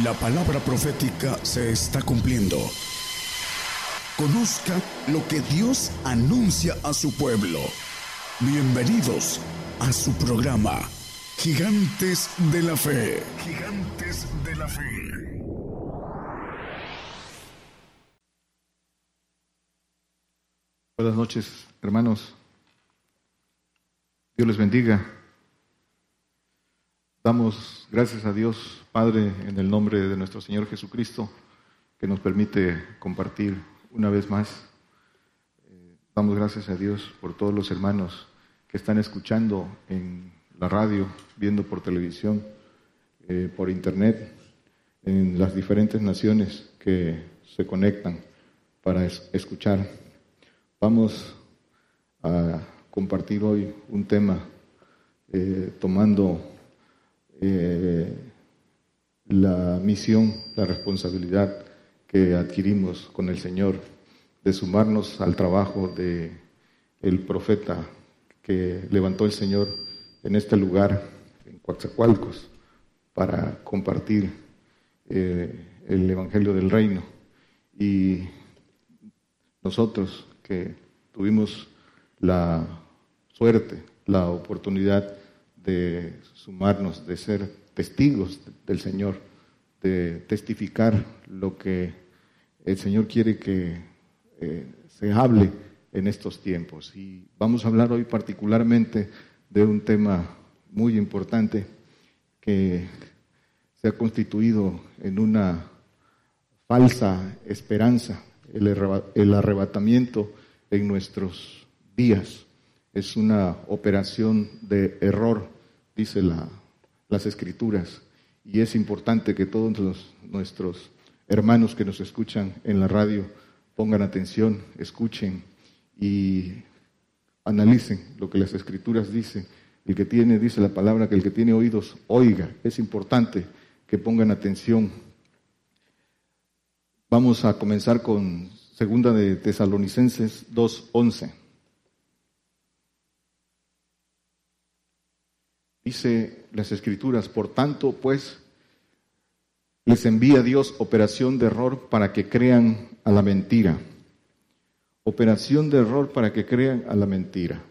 La palabra profética se está cumpliendo. Conozca lo que Dios anuncia a su pueblo. Bienvenidos a su programa, Gigantes de la Fe. Gigantes de la Fe. Buenas noches, hermanos. Dios les bendiga. Damos gracias a Dios, Padre, en el nombre de nuestro Señor Jesucristo, que nos permite compartir una vez más. Eh, damos gracias a Dios por todos los hermanos que están escuchando en la radio, viendo por televisión, eh, por internet, en las diferentes naciones que se conectan para escuchar. Vamos a compartir hoy un tema eh, tomando eh, la misión, la responsabilidad que adquirimos con el Señor de sumarnos al trabajo de el profeta que levantó el Señor en este lugar, en Coatzacoalcos, para compartir eh, el Evangelio del Reino. Y nosotros que tuvimos la suerte, la oportunidad de sumarnos, de ser testigos del Señor, de testificar lo que el Señor quiere que eh, se hable en estos tiempos. Y vamos a hablar hoy particularmente de un tema muy importante que se ha constituido en una falsa esperanza, el arrebatamiento en nuestros días es una operación de error, dice la, las escrituras, y es importante que todos nuestros hermanos que nos escuchan en la radio pongan atención, escuchen y analicen lo que las escrituras dicen. El que tiene, dice la palabra, que el que tiene oídos, oiga. Es importante que pongan atención. Vamos a comenzar con segunda de Tesalonicenses 2.11. Dice las escrituras, por tanto, pues, les envía Dios operación de error para que crean a la mentira. Operación de error para que crean a la mentira.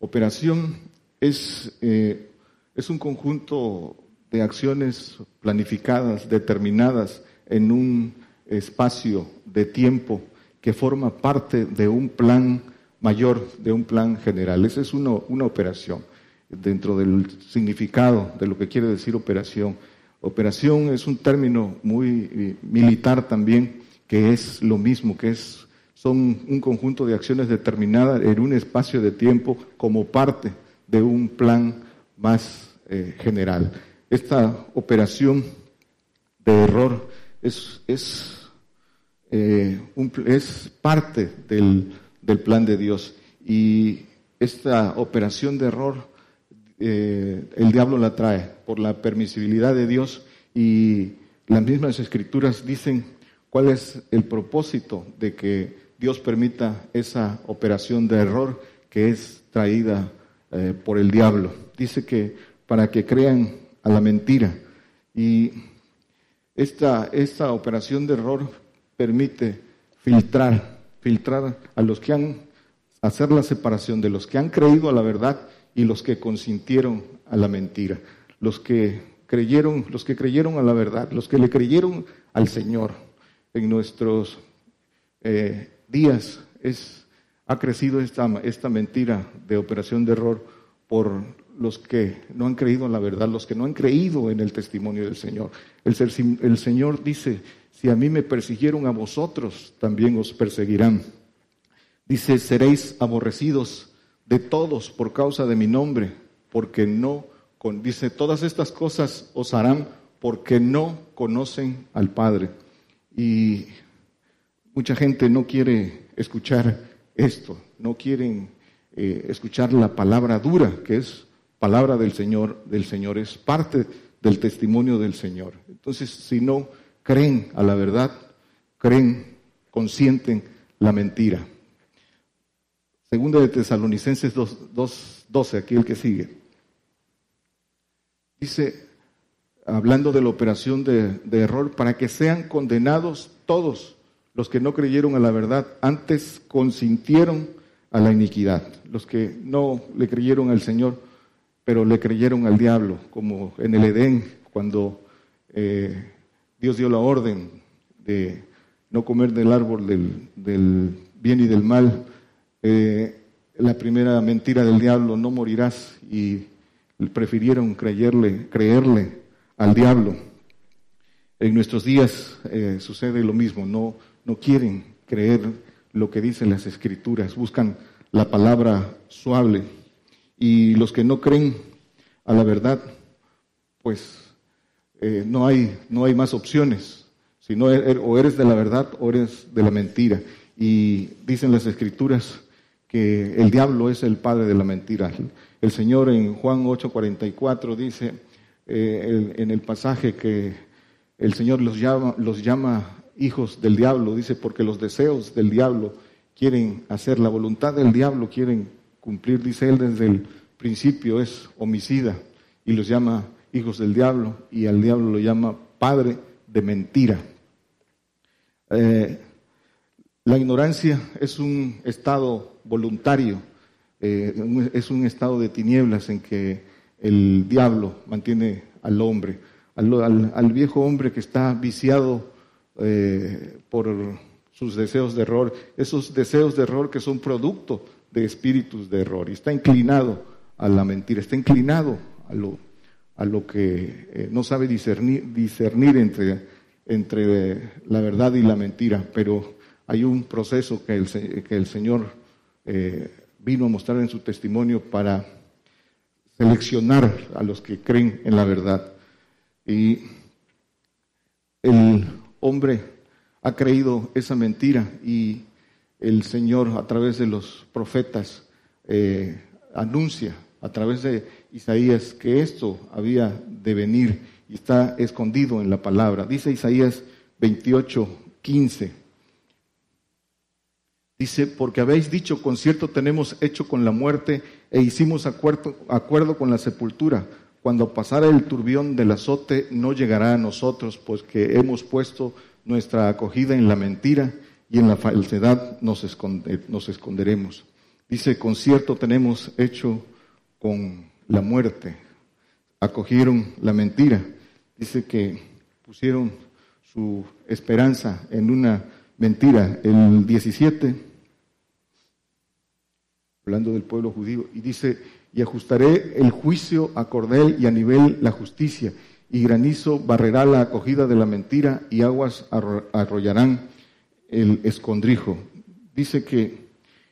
Operación es, eh, es un conjunto de acciones planificadas, determinadas en un espacio de tiempo que forma parte de un plan mayor, de un plan general. Esa es una operación dentro del significado de lo que quiere decir operación. Operación es un término muy eh, militar también, que es lo mismo, que es, son un conjunto de acciones determinadas en un espacio de tiempo como parte de un plan más eh, general. Esta operación de error es, eh, es parte del, del plan de Dios y esta operación de error eh, el diablo la trae por la permisibilidad de Dios y las mismas escrituras dicen cuál es el propósito de que Dios permita esa operación de error que es traída eh, por el diablo. Dice que para que crean a la mentira. Y esta, esta operación de error permite filtrar, filtrar a los que han, hacer la separación de los que han creído a la verdad y los que consintieron a la mentira, los que creyeron, los que creyeron a la verdad, los que le creyeron al Señor. En nuestros eh, días es, ha crecido esta, esta mentira de operación de error por los que no han creído en la verdad, los que no han creído en el testimonio del Señor. El, el Señor dice, si a mí me persiguieron a vosotros, también os perseguirán. Dice, seréis aborrecidos de todos por causa de mi nombre, porque no, con, dice, todas estas cosas os harán porque no conocen al Padre. Y mucha gente no quiere escuchar esto, no quieren eh, escuchar la palabra dura, que es palabra del Señor, del Señor, es parte del testimonio del Señor. Entonces, si no creen a la verdad, creen, consienten la mentira. Segunda de Tesalonicenses 2, 12, aquí el que sigue. Dice, hablando de la operación de, error, para que sean condenados todos los que no creyeron a la verdad, antes consintieron a la iniquidad, los que no le creyeron al Señor, pero le creyeron al diablo, como en el Edén, cuando eh, Dios dio la orden de no comer del árbol del, bien y del mal. Eh, la primera mentira del diablo, no morirás, y prefirieron creerle, creerle al diablo. En nuestros días eh, sucede lo mismo, no, no quieren creer lo que dicen las escrituras, buscan la palabra suave y los que no creen a la verdad, pues eh, no, hay, no hay más opciones, sino er, er, o eres de la verdad o eres de la mentira. Y dicen las escrituras que el diablo es el padre de la mentira. El Señor en Juan 8:44 dice eh, en el pasaje que el Señor los llama, hijos del diablo, dice, porque los deseos del diablo quieren hacer, la voluntad del diablo quieren cumplir, dice él desde el principio, es homicida y los llama hijos del diablo y al diablo lo llama padre de mentira. Eh, la ignorancia es un estado voluntario eh, es un estado de tinieblas en que el diablo mantiene al hombre, al, viejo hombre que está viciado eh, por sus deseos de error, esos deseos de error que son producto de espíritus de error, y está inclinado a la mentira, está inclinado a lo, que eh, no sabe discernir, discernir entre, entre la verdad y la mentira, pero hay un proceso que el, Señor vino a mostrar en su testimonio para seleccionar a los que creen en la verdad. Y el hombre ha creído esa mentira y el Señor a través de los profetas eh, anuncia a través de Isaías que esto había de venir y está escondido en la palabra. Dice Isaías 28, 15. Dice, porque habéis dicho, concierto tenemos hecho con la muerte e hicimos acuerdo, acuerdo con la sepultura. Cuando pasara el turbión del azote no llegará a nosotros, pues que hemos puesto nuestra acogida en la mentira y en la falsedad nos, nos esconderemos. Dice, concierto tenemos hecho con la muerte. Acogieron la mentira. Dice que pusieron su esperanza en una mentira. El 17 hablando del pueblo judío, y dice, y ajustaré el juicio a cordel y a nivel la justicia, y granizo barrerá la acogida de la mentira, y aguas arrollarán el escondrijo. Dice que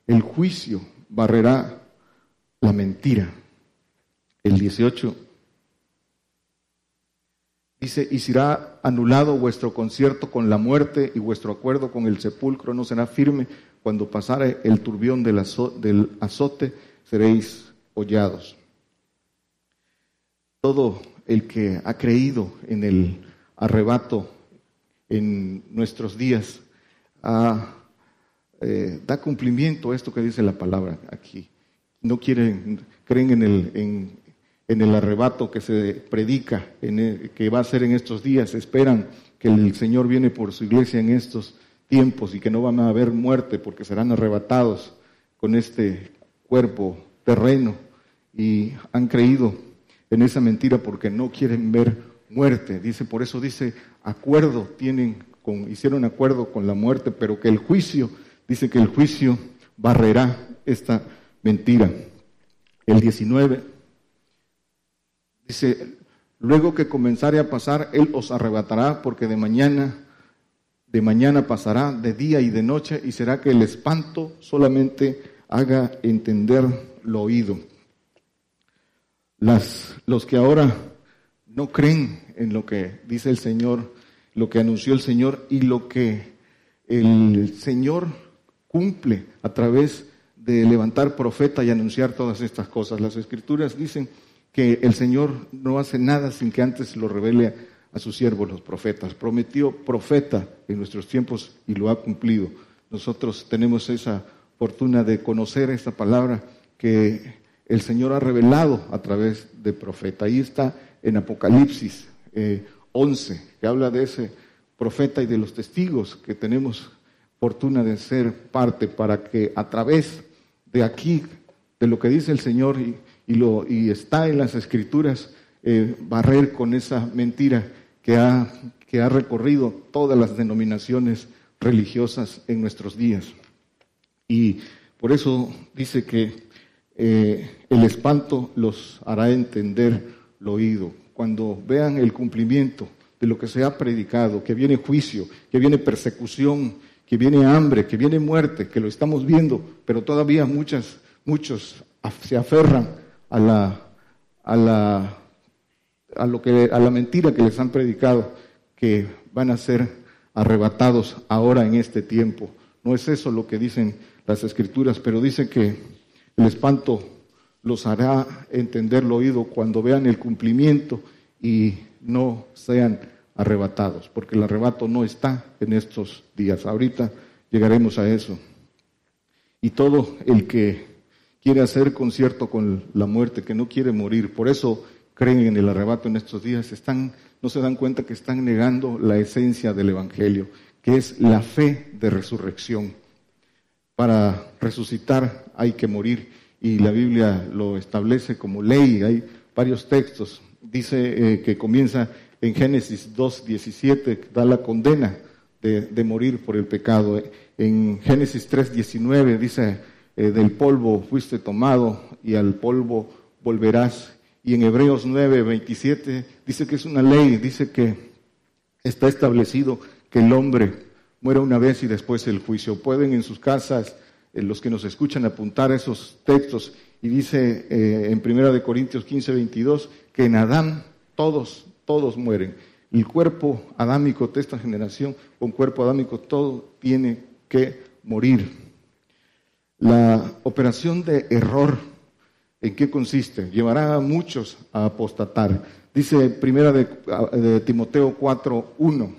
el juicio barrerá la mentira. El 18 dice, y será anulado vuestro concierto con la muerte y vuestro acuerdo con el sepulcro no será firme cuando pasare el turbión del, azote, seréis hollados. Todo el que ha creído en el arrebato en nuestros días eh, da cumplimiento a esto que dice la palabra aquí. No quieren, creen en el, en, el arrebato que se predica, en que va a ser en estos días, esperan que el Señor viene por su iglesia en estos tiempos y que no van a haber muerte porque serán arrebatados con este cuerpo terreno y han creído en esa mentira porque no quieren ver muerte. Dice, por eso dice, acuerdo tienen con, hicieron acuerdo con la muerte, pero que el juicio, dice que el juicio barrerá esta mentira. El 19 dice, luego que comenzare a pasar, Él os arrebatará porque de mañana de mañana pasará de día y de noche y será que el espanto solamente haga entender lo oído. Las, los que ahora no creen en lo que dice el Señor, lo que anunció el Señor y lo que el Señor cumple a través de levantar profeta y anunciar todas estas cosas. Las escrituras dicen que el Señor no hace nada sin que antes lo revele a sus siervos los profetas. Prometió profeta en nuestros tiempos y lo ha cumplido. Nosotros tenemos esa fortuna de conocer esta palabra que el Señor ha revelado a través de profeta. Ahí está en Apocalipsis, 11, que habla de ese profeta y de los testigos que tenemos fortuna de ser parte para que a través de aquí, de lo que dice el Señor y, lo, y está en las escrituras, eh, barrer con esa mentira que ha, que ha recorrido todas las denominaciones religiosas en nuestros días. Y por eso dice que eh, el espanto los hará entender lo oído. Cuando vean el cumplimiento de lo que se ha predicado, que viene juicio, que viene persecución, que viene hambre, que viene muerte, que lo estamos viendo, pero todavía muchas, muchos se aferran a la, a la, a lo que, a la mentira que les han predicado, que van a ser arrebatados ahora en este tiempo. No es eso lo que dicen las escrituras, pero dice que el espanto los hará entender lo oído cuando vean el cumplimiento y no sean arrebatados, porque el arrebato no está en estos días. Ahorita llegaremos a eso. Y todo el que quiere hacer concierto con la muerte, que no quiere morir, por eso creen en el arrebato en estos días, están, no se dan cuenta que están negando la esencia del Evangelio, que es la fe de resurrección. Para resucitar hay que morir y la Biblia lo establece como ley, hay varios textos dice eh, que comienza en Génesis 2.17, da la condena de, morir por el pecado. En Génesis 3.19 dice, eh, del polvo fuiste tomado y al polvo volverás. Y en Hebreos 9.27 dice que es una ley, dice que está establecido que el hombre muera una vez y después el juicio. Pueden en sus casas, eh, los que nos escuchan, apuntar esos textos. Y dice en Primera de Corintios 15.22 que en Adán todos, todos mueren. El cuerpo adámico de esta generación, con cuerpo adámico, todo tiene que morir. La operación de error, ¿en qué consiste? Llevará a muchos a apostatar. Dice primera de, Timoteo 4.1.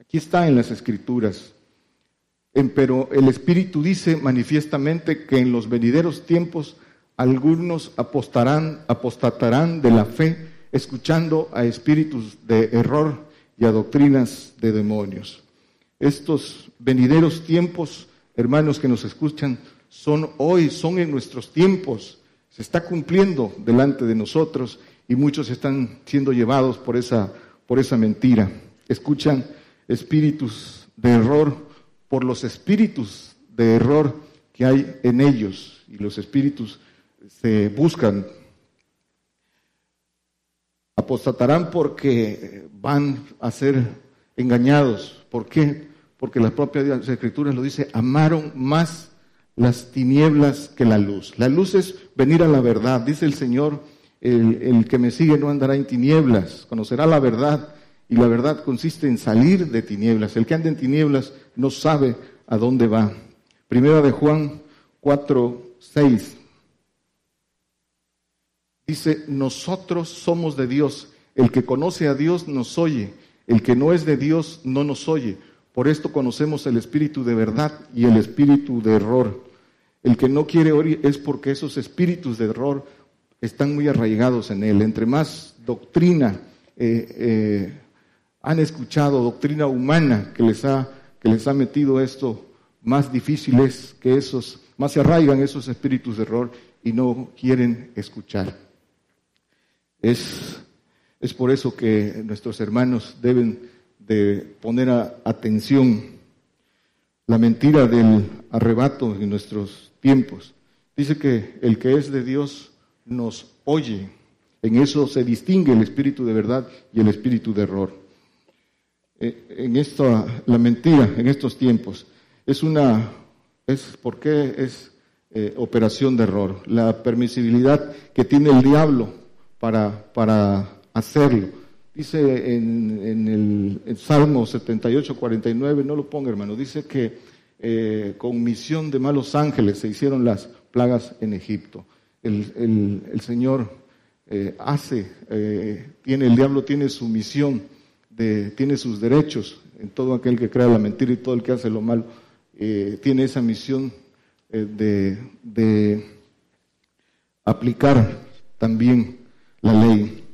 Aquí está en las escrituras. pero el Espíritu dice manifiestamente que en los venideros tiempos algunos apostarán, apostatarán de la fe, escuchando a espíritus de error y a doctrinas de demonios. Estos venideros tiempos, hermanos que nos escuchan, son hoy, son en nuestros tiempos. Se está cumpliendo delante de nosotros y muchos están siendo llevados por esa, por esa mentira. Escuchan espíritus de error por los espíritus de error que hay en ellos y los espíritus se buscan. Apostatarán porque van a ser engañados. ¿Por qué? Porque la propia Escritura lo dice, amaron más las tinieblas que la luz. La luz es venir a la verdad. Dice el Señor, el, el que me sigue no andará en tinieblas, conocerá la verdad. Y la verdad consiste en salir de tinieblas. El que anda en tinieblas no sabe a dónde va. Primera de Juan 4, 6. Dice, nosotros somos de Dios. El que conoce a Dios nos oye. El que no es de Dios no nos oye. Por esto conocemos el espíritu de verdad y el espíritu de error. El que no quiere oír es porque esos espíritus de error están muy arraigados en él. Entre más doctrina eh, eh, han escuchado, doctrina humana que les, ha, que les ha metido esto, más difícil es que esos, más se arraigan esos espíritus de error y no quieren escuchar. Es, es por eso que nuestros hermanos deben de poner atención la mentira del arrebato en nuestros tiempos. Dice que el que es de Dios nos oye. En eso se distingue el espíritu de verdad y el espíritu de error. Eh, en esto, la mentira en estos tiempos es una, es porque es eh, operación de error. La permisibilidad que tiene el diablo para, para hacerlo. Dice en, el Salmo 78, 49, no lo ponga hermano, dice que eh, con misión de malos ángeles se hicieron las plagas en Egipto. El, el, Señor eh, hace, eh, tiene, el diablo tiene su misión, de, tiene sus derechos en todo aquel que crea la mentira y todo el que hace lo malo, tiene esa misión de, de aplicar también la ley.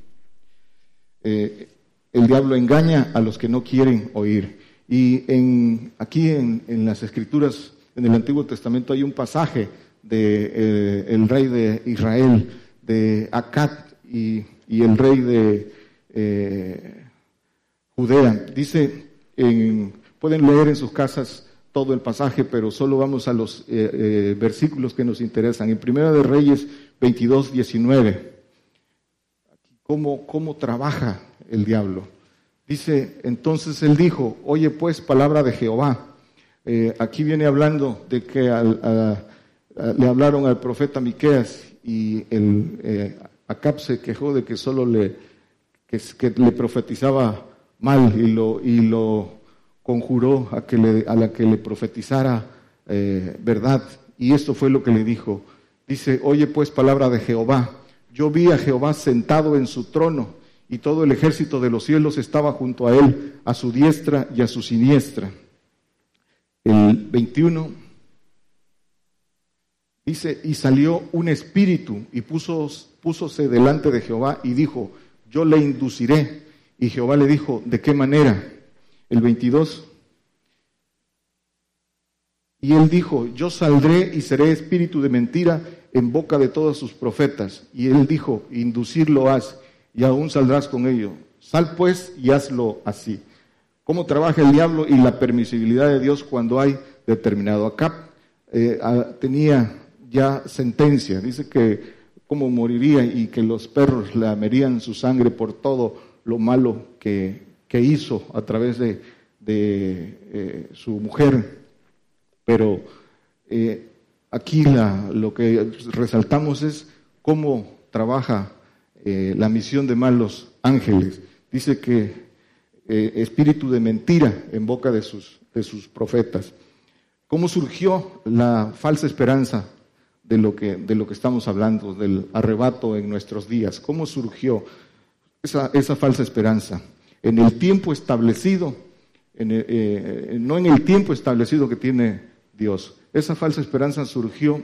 Eh, el diablo engaña a los que no quieren oír. Y en, aquí en, las escrituras, en el Antiguo Testamento, hay un pasaje de eh, el rey de Israel, de Acat y, el rey de eh, Judea. Dice, pueden leer en sus casas todo el pasaje, pero solo vamos a los eh, versículos que nos interesan. En Primera de Reyes 22, 19. ¿Cómo, cómo trabaja el diablo? Dice, entonces él dijo, oye pues palabra de Jehová. Eh, aquí viene hablando de que le hablaron al profeta Miqueas y el eh, Acab se quejó de que solo le, que, le profetizaba mal y lo, y lo conjuró a, que le, a la que le profetizara eh, verdad. Y esto fue lo que le dijo. Dice, oye pues palabra de Jehová. Yo vi a Jehová sentado en su trono y todo el ejército de los cielos estaba junto a él, a su diestra y a su siniestra. El 21 dice, y salió un espíritu y puso, púsose delante de Jehová y dijo, yo le induciré. Y Jehová le dijo, ¿de qué manera? El 22. Y él dijo, yo saldré y seré espíritu de mentira en boca de todos sus profetas. Y él dijo, inducirlo haz y aún saldrás con ello. Sal pues y hazlo así. ¿Cómo trabaja el diablo y la permisibilidad de Dios cuando hay determinado? Acá eh, tenía ya sentencia, dice que cómo moriría y que los perros le amerían su sangre por todo lo malo que, que hizo a través de, de eh, su mujer. Pero eh, aquí la, lo que resaltamos es cómo trabaja eh, la misión de malos ángeles. Dice que eh, espíritu de mentira en boca de sus, de sus profetas. ¿Cómo surgió la falsa esperanza de lo, que, de lo que estamos hablando, del arrebato en nuestros días? ¿Cómo surgió esa, esa falsa esperanza? En el tiempo establecido, eh, no en el tiempo establecido que tiene Dios. Esa falsa esperanza surgió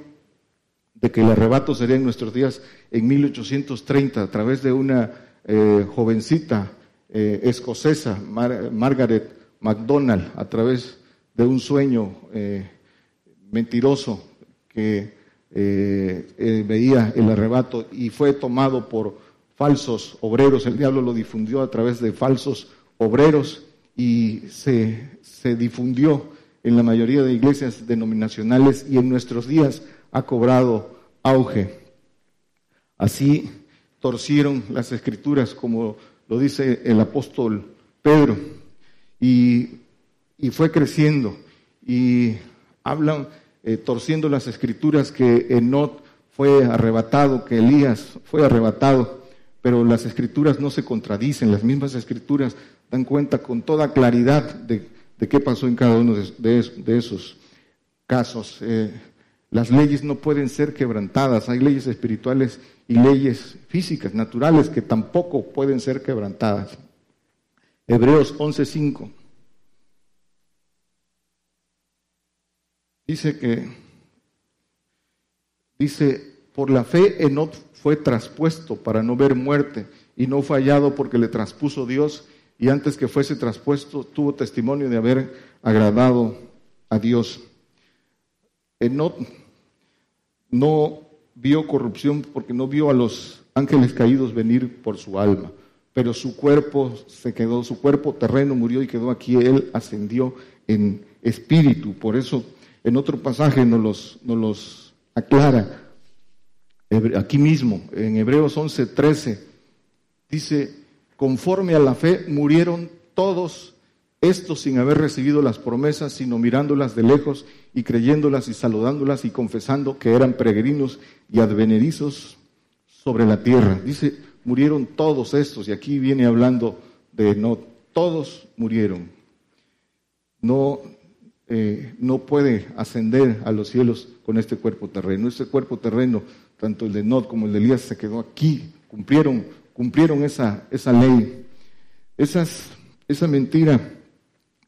de que el arrebato sería en nuestros días en 1830 a través de una eh, jovencita eh, escocesa, Margaret MacDonald, a través de un sueño eh, mentiroso que veía el arrebato y fue tomado por falsos obreros. El diablo lo difundió a través de falsos obreros y se, se difundió en la mayoría de iglesias denominacionales y en nuestros días ha cobrado auge. Así torcieron las escrituras, como lo dice el apóstol Pedro, y, fue creciendo. Y hablan, eh, torciendo las escrituras, que Enot fue arrebatado, que Elías fue arrebatado, pero las escrituras no se contradicen, las mismas escrituras dan cuenta con toda claridad de, qué pasó en cada uno de, esos casos. Eh, las leyes no pueden ser quebrantadas. Hay leyes espirituales y leyes físicas, naturales, que tampoco pueden ser quebrantadas. Hebreos 11:5. Dice que, dice, por la fe Enoch fue traspuesto para no ver muerte y no fue hallado porque le traspuso Dios y antes que fuese traspuesto tuvo testimonio de haber agradado a Dios. Enoch no vio corrupción porque no vio a los ángeles caídos venir por su alma, pero su cuerpo se quedó, su cuerpo terreno murió y quedó aquí, él ascendió en espíritu. Por eso en otro pasaje nos los, los aclara, aquí mismo, en Hebreos 11, 13, dice, conforme a la fe murieron todos estos sin haber recibido las promesas, sino mirándolas de lejos y creyéndolas y saludándolas y confesando que eran peregrinos y advenedizos sobre la tierra. Dice, murieron todos estos, y aquí viene hablando de no, todos murieron. No, eh, no puede ascender a los cielos con este cuerpo terreno. Este cuerpo terreno, tanto el de Not como el de Elías, se quedó aquí, cumplieron, cumplieron esa, esa ley. Esas, esa mentira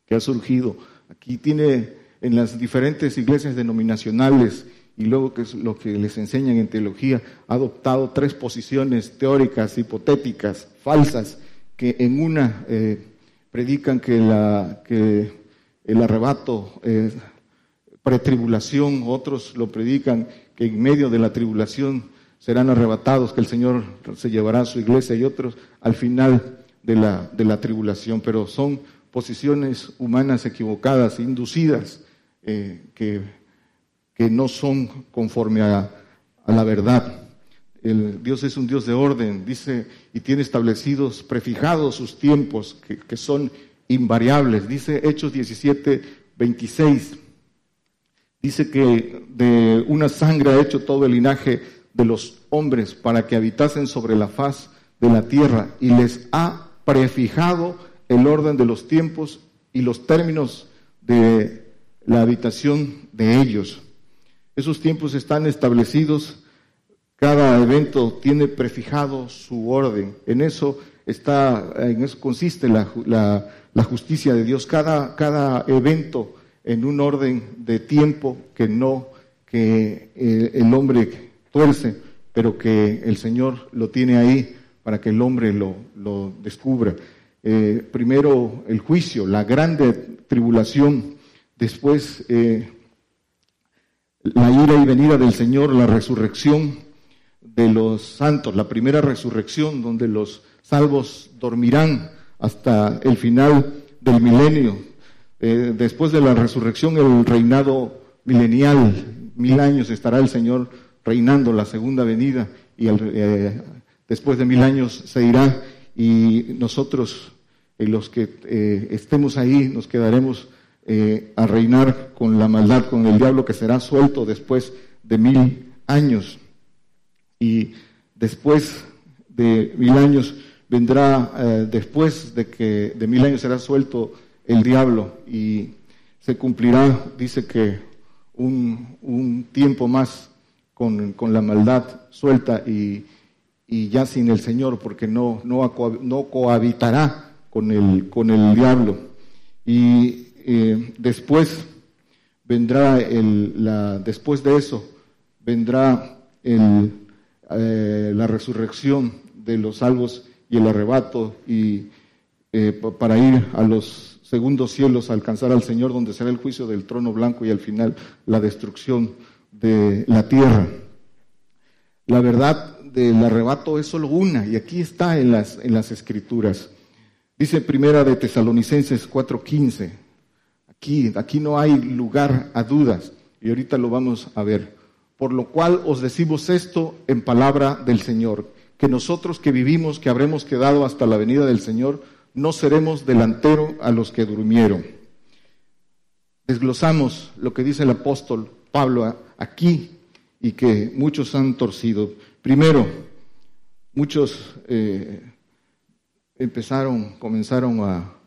que ha surgido. Aquí tiene en las diferentes iglesias denominacionales y luego que es lo que les enseñan en teología, ha adoptado tres posiciones teóricas, hipotéticas, falsas, que en una eh, predican que, la, que el arrebato es pretribulación, otros lo predican que en medio de la tribulación serán arrebatados, que el Señor se llevará a su iglesia y otros al final de la, de la tribulación, pero son posiciones humanas equivocadas, inducidas, eh, que, que, no son conforme a, a la verdad. El, Dios es un Dios de orden, dice, y tiene establecidos, prefijados sus tiempos, que, que son invariables. Dice Hechos 17, 26. Dice que de una sangre ha hecho todo el linaje de los hombres para que habitasen sobre la faz de la tierra y les ha prefijado el orden de los tiempos y los términos de la habitación de ellos. Esos tiempos están establecidos, cada evento tiene prefijado su orden. En eso está, en eso consiste la, la, justicia de Dios. Cada, cada evento en un orden de tiempo que no, que eh, el hombre tuerce, pero que el Señor lo tiene ahí para que el hombre lo, descubra. Eh, primero el juicio, la grande tribulación, después eh, la ira y venida del Señor, la resurrección de los santos, la primera resurrección donde los salvos dormirán hasta el final del milenio. Eh, después de la resurrección, el reinado milenial, mil años estará el Señor reinando la segunda venida y después de mil años se irá y nosotros, eh, los que eh, estemos ahí, nos quedaremos eh, a reinar con la maldad, con el diablo que será suelto después de mil años. Y después de mil años vendrá, después de que de mil años será suelto el diablo y se cumplirá, dice que un tiempo más con, la maldad suelta y y ya sin el Señor, porque no, no, no cohabitará con el, con el diablo. Y eh, después vendrá el, la, después de eso, vendrá el, eh, la resurrección de los salvos y el arrebato y eh, para ir a los segundos cielos a alcanzar al Señor, donde será el juicio del trono blanco y al final la destrucción de la tierra. La verdad del arrebato es solo una, y aquí está en las, en las escrituras. Dice primera de Tesalonicenses 4:15, aquí, aquí no hay lugar a dudas, y ahorita lo vamos a ver. Por lo cual os decimos esto en palabra del Señor, que nosotros que vivimos, que habremos quedado hasta la venida del Señor, no seremos delantero a los que durmieron. Desglosamos lo que dice el apóstol Pablo aquí y que muchos han torcido. Primero, muchos eh, empezaron, comenzaron a,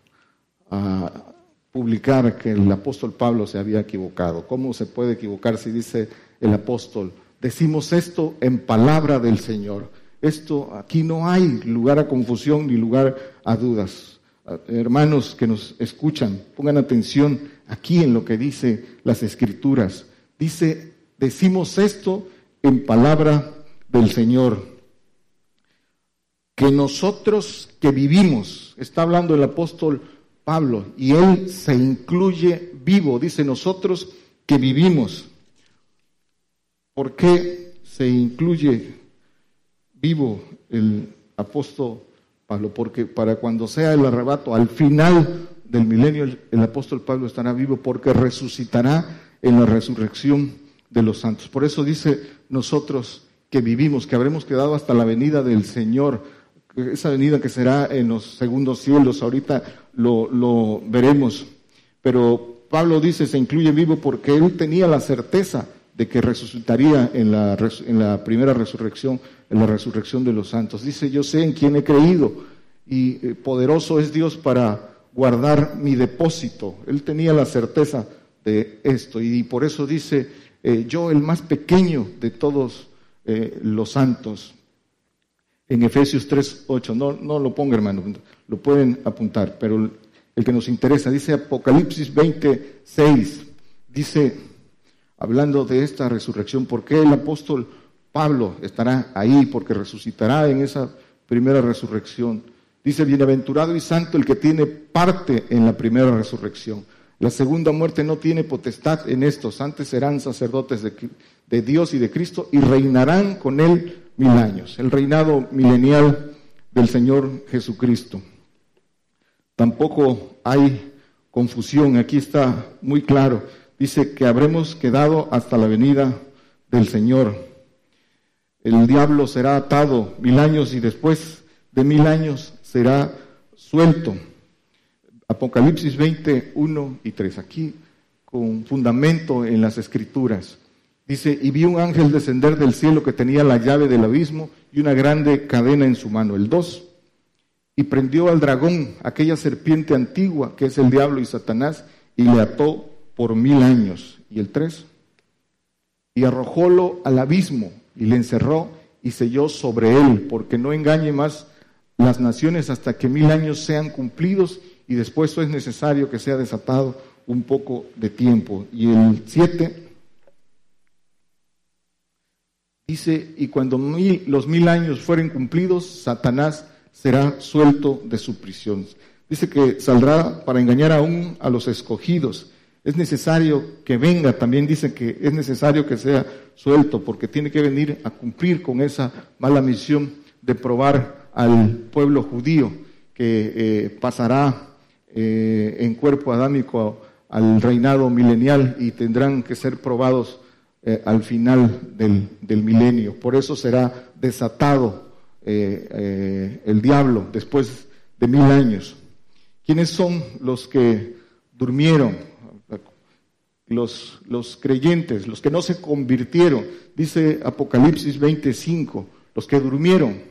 publicar que el apóstol Pablo se había equivocado. ¿Cómo se puede equivocar si dice el apóstol? Decimos esto en palabra del Señor. Esto aquí no hay lugar a confusión ni lugar a dudas. Hermanos que nos escuchan, pongan atención aquí en lo que dice las escrituras. Dice, decimos esto en palabra del Señor. Que nosotros que vivimos, está hablando el apóstol Pablo, y él se incluye vivo, dice nosotros que vivimos. ¿Por qué se incluye vivo el apóstol Pablo? Porque para cuando sea el arrebato, al final del milenio, el, el apóstol Pablo estará vivo porque resucitará en la resurrección de los santos. Por eso dice nosotros que vivimos, que habremos quedado hasta la venida del Señor, esa venida que será en los segundos cielos, ahorita lo, veremos. Pero Pablo dice, se incluye vivo porque él tenía la certeza de que resucitaría en la, en la primera resurrección, en la resurrección de los santos. Dice, yo sé en quién he creído y eh, poderoso es Dios para guardar mi depósito. Él tenía la certeza de esto y por eso dice, eh, yo el más pequeño de todos eh, los santos. En Efesios 3, 8, no, no lo ponga hermano, lo pueden apuntar, pero el, que nos interesa, dice Apocalipsis 26, dice, hablando de esta resurrección, ¿por qué el apóstol Pablo estará ahí? Porque resucitará en esa primera resurrección. Dice, bienaventurado y santo el que tiene parte en la primera resurrección. La segunda muerte no tiene potestad en estos, antes serán sacerdotes de, Dios y de Cristo y reinarán con él mil años. El reinado milenial del Señor Jesucristo. Tampoco hay confusión, aquí está muy claro. Dice que habremos quedado hasta la venida del Señor. El diablo será atado mil años y después de mil años será suelto. Apocalipsis 20, 1 y 3. Aquí con fundamento en las escrituras. Dice, y vi un ángel descender del cielo que tenía la llave del abismo y una grande cadena en su mano. El 2. Y prendió al dragón, aquella serpiente antigua que es el diablo y Satanás, y le ató por mil años. Y el 3. Y arrojólo al abismo y le encerró y selló sobre él, porque no engañe más las naciones hasta que mil años sean cumplidos y después es necesario que sea desatado un poco de tiempo. Y el 7 dice, y cuando los mil años fueren cumplidos, Satanás será suelto de su prisión. Dice que saldrá para engañar aún a los escogidos. Es necesario que venga, también dice que es necesario que sea suelto, porque tiene que venir a cumplir con esa mala misión de probar al pueblo judío que eh, pasará eh, en cuerpo adámico al reinado milenial y tendrán que ser probados eh, al final del, del, milenio. Por eso será desatado el diablo después de mil años. ¿Quiénes son los que durmieron? Los, los creyentes, los que no se convirtieron. Dice Apocalipsis 25, los que durmieron.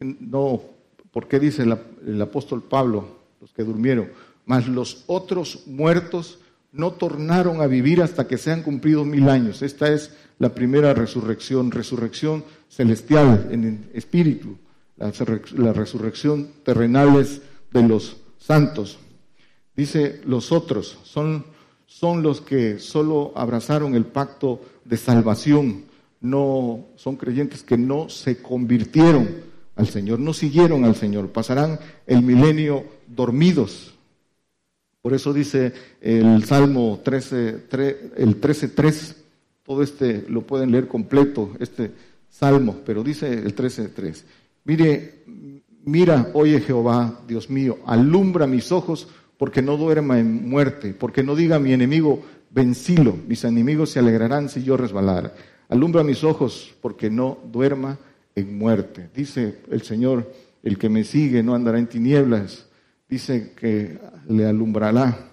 No ¿Por qué dice el, apóstol Pablo, los que durmieron? Mas los otros muertos no tornaron a vivir hasta que sean cumplidos mil años. Esta es la primera resurrección, resurrección celestial en espíritu. La, resurrección terrenal de los santos. Dice los otros, son, son los que solo abrazaron el pacto de salvación, no son creyentes que no se convirtieron al Señor, no siguieron al Señor, pasarán el milenio dormidos. Por eso dice el Salmo 13, el 13.3, todo este lo pueden leer completo, este Salmo, pero dice el 13.3, mire, mira, oye Jehová, Dios mío, alumbra mis ojos porque no duerma en muerte, porque no diga mi enemigo, vencilo, mis enemigos se alegrarán si yo resbalar. Alumbra mis ojos porque no duerma en muerte. Dice el Señor, el que me sigue no andará en tinieblas, dice que le alumbrará,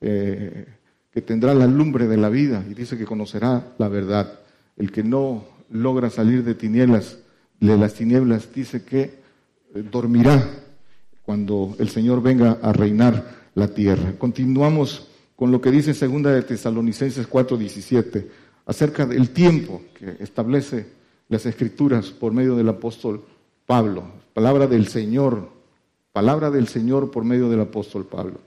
eh, que tendrá la lumbre de la vida y dice que conocerá la verdad. El que no logra salir de tinieblas, de las tinieblas, dice que eh, dormirá cuando el Señor venga a reinar la tierra. Continuamos con lo que dice segunda de Tesalonicenses 4:17 acerca del tiempo que establece las escrituras por medio del apóstol Pablo, palabra del Señor, palabra del Señor por medio del apóstol Pablo.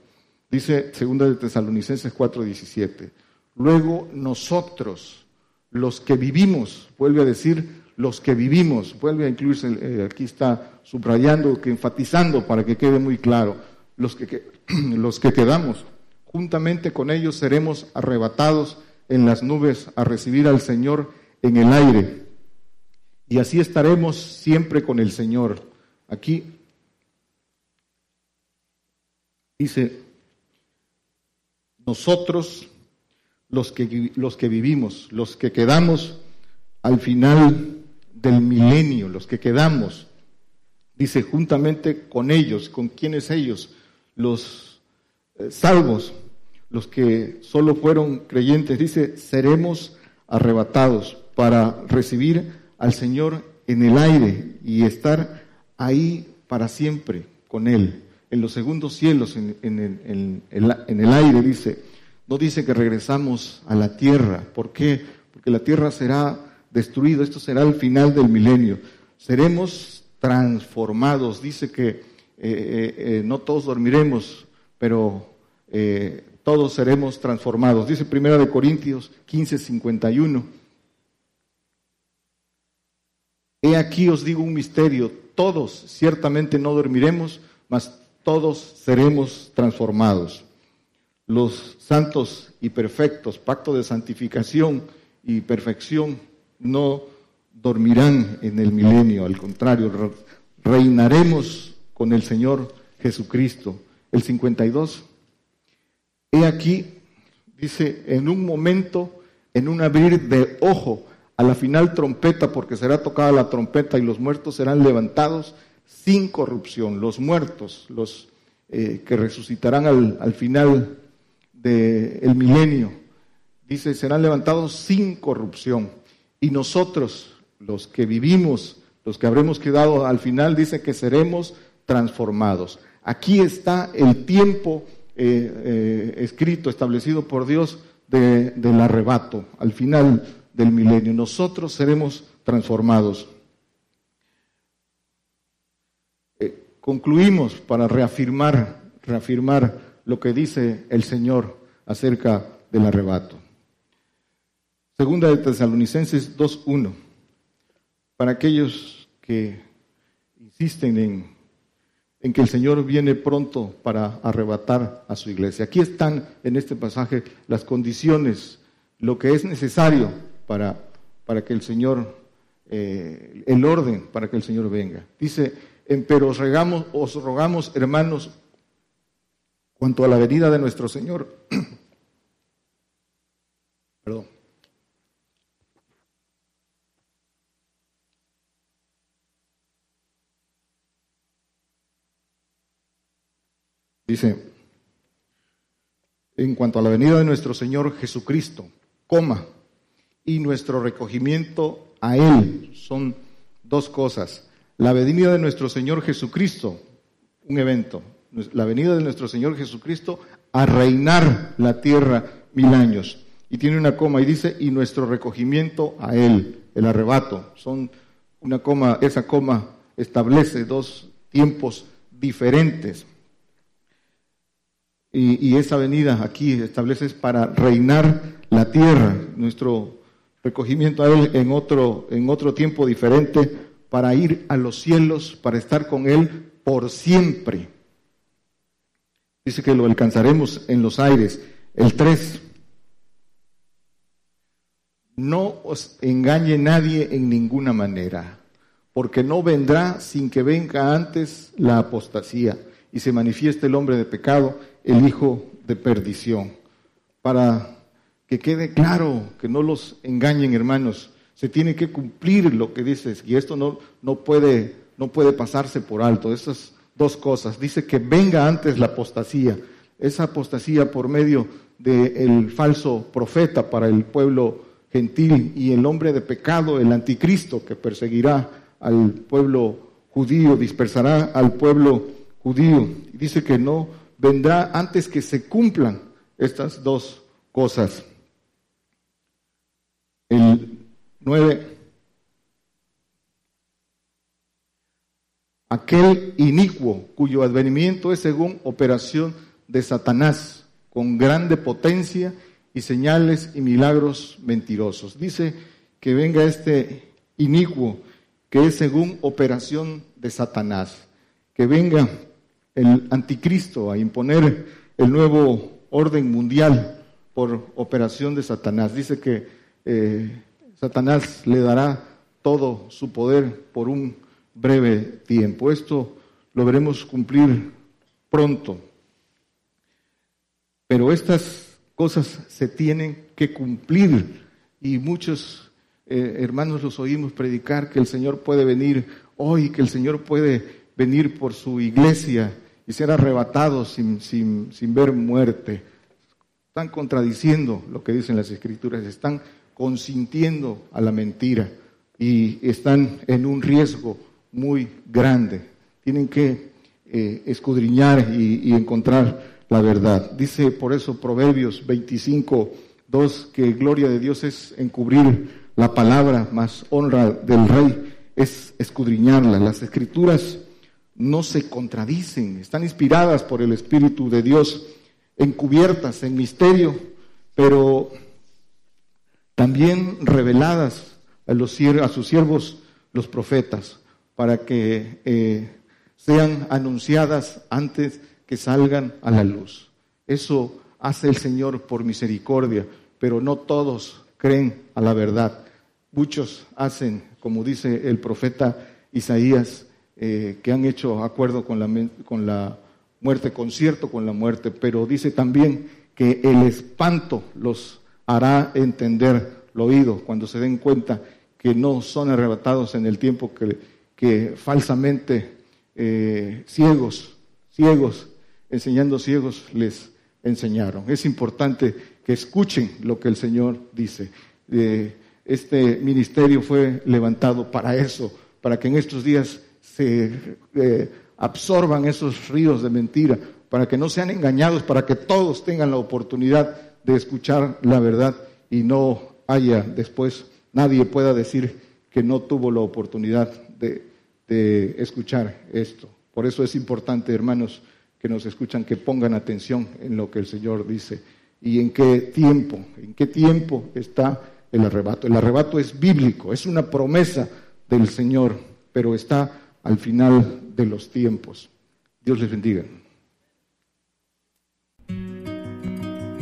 Dice segunda de Tesalonicenses 4:17. Luego nosotros, los que vivimos, vuelve a decir los que vivimos, vuelve a incluirse, eh, aquí está subrayando, que enfatizando para que quede muy claro, los que, los que quedamos, juntamente con ellos seremos arrebatados en las nubes a recibir al Señor en el aire y así estaremos siempre con el Señor. Aquí dice, nosotros los que, los que vivimos, los que quedamos al final del milenio, los que quedamos, dice, juntamente con ellos, con quienes ellos, los eh, salvos, los que solo fueron creyentes, dice, seremos arrebatados para recibir al Señor en el aire y estar ahí para siempre con Él, en los segundos cielos, en, en, el aire, dice. No dice que regresamos a la tierra. ¿Por qué? Porque la tierra será destruida. Esto será el final del milenio. Seremos transformados. Dice que eh, eh, eh, no todos dormiremos, pero todos seremos transformados. Dice Primera de Corintios 15, 51. He aquí os digo un misterio, todos ciertamente no dormiremos, mas todos seremos transformados. Los santos y perfectos, pacto de santificación y perfección, no dormirán en el milenio, al contrario, reinaremos con el Señor Jesucristo. El 52. He aquí, dice, en un momento, en un abrir de ojo, a la final trompeta, porque será tocada la trompeta y los muertos serán levantados sin corrupción. Los muertos, los eh, que resucitarán al, final del milenio, dice, serán levantados sin corrupción. Y nosotros, los que vivimos, los que habremos quedado al final, dice que seremos transformados. Aquí está el tiempo eh, eh, escrito, establecido por Dios del arrebato, al final del milenio. Nosotros seremos transformados. Eh, concluimos para reafirmar, reafirmar lo que dice el Señor acerca del arrebato. Segunda de Tesalonicenses 2.1. Para aquellos que insisten en, en que el Señor viene pronto para arrebatar a su iglesia. Aquí están en este pasaje las condiciones, lo que es necesario para, para que el Señor, eh, el orden para que el Señor venga. Dice, pero os, regamos, os rogamos, hermanos, cuanto a la venida de nuestro Señor, perdón, Dice, en cuanto a la venida de nuestro Señor Jesucristo, coma, y nuestro recogimiento a Él. Son dos cosas. La venida de nuestro Señor Jesucristo, un evento. La venida de nuestro Señor Jesucristo a reinar la tierra mil años. Y tiene una coma y dice, y nuestro recogimiento a Él, el arrebato. Son una coma, esa coma establece dos tiempos diferentes. Y, y esa venida aquí establece para reinar la tierra. Nuestro recogimiento a Él en otro, en otro tiempo diferente para ir a los cielos, para estar con Él por siempre. Dice que lo alcanzaremos en los aires. El 3. No os engañe nadie en ninguna manera, porque no vendrá sin que venga antes la apostasía y se manifieste el hombre de pecado, el hijo de perdición. Para que quede claro, que no los engañen, hermanos. Se tiene que cumplir lo que dices y esto no, no, puede, no puede pasarse por alto. Esas dos cosas. Dice que venga antes la apostasía. Esa apostasía por medio del falso profeta para el pueblo gentil y el hombre de pecado, el anticristo que perseguirá al pueblo judío, dispersará al pueblo judío. Dice que no vendrá antes que se cumplan estas dos cosas. El 9. Aquel inicuo cuyo advenimiento es según operación de Satanás, con grande potencia y señales y milagros mentirosos. Dice que venga este inicuo que es según operación de Satanás, que venga el anticristo a imponer el nuevo orden mundial por operación de Satanás. Dice que eh, Satanás le dará todo su poder por un breve tiempo. Esto lo veremos cumplir pronto. Pero estas cosas se tienen que cumplir y muchos eh, hermanos los oímos predicar que el Señor puede venir hoy, que el Señor puede venir por su iglesia y ser arrebatado sin, sin, sin ver muerte. Están contradiciendo lo que dicen las escrituras, están consintiendo a la mentira y están en un riesgo muy grande. Tienen que eh, escudriñar y, encontrar la verdad. Dice por eso Proverbios 25, 2, que gloria de Dios es encubrir la palabra, más honra del rey es escudriñarla. Las escrituras no se contradicen, están inspiradas por el Espíritu de Dios, encubiertas en misterio, pero también reveladas a, sus siervos los profetas, para que eh, sean anunciadas antes que salgan a la luz. Eso hace el Señor por misericordia, pero no todos creen a la verdad. Muchos hacen, como dice el profeta Isaías, eh, que han hecho acuerdo con la, con la muerte, concierto con la muerte, pero dice también que el espanto los hará entender lo oído cuando se den cuenta que no son arrebatados en el tiempo que, falsamente eh, ciegos, ciegos, enseñando ciegos les enseñaron. Es importante que escuchen lo que el Señor dice. Eh, este ministerio fue levantado para eso, para que en estos días se eh, absorban esos ríos de mentira, para que no sean engañados, para que todos tengan la oportunidad de escuchar la verdad y no haya después nadie pueda decir que no tuvo la oportunidad de, de escuchar esto. Por eso es importante, hermanos, que nos escuchan, que pongan atención en lo que el Señor dice y en qué tiempo, en qué tiempo está el arrebato. El arrebato es bíblico, es una promesa del Señor, pero está al final de los tiempos. Dios les bendiga.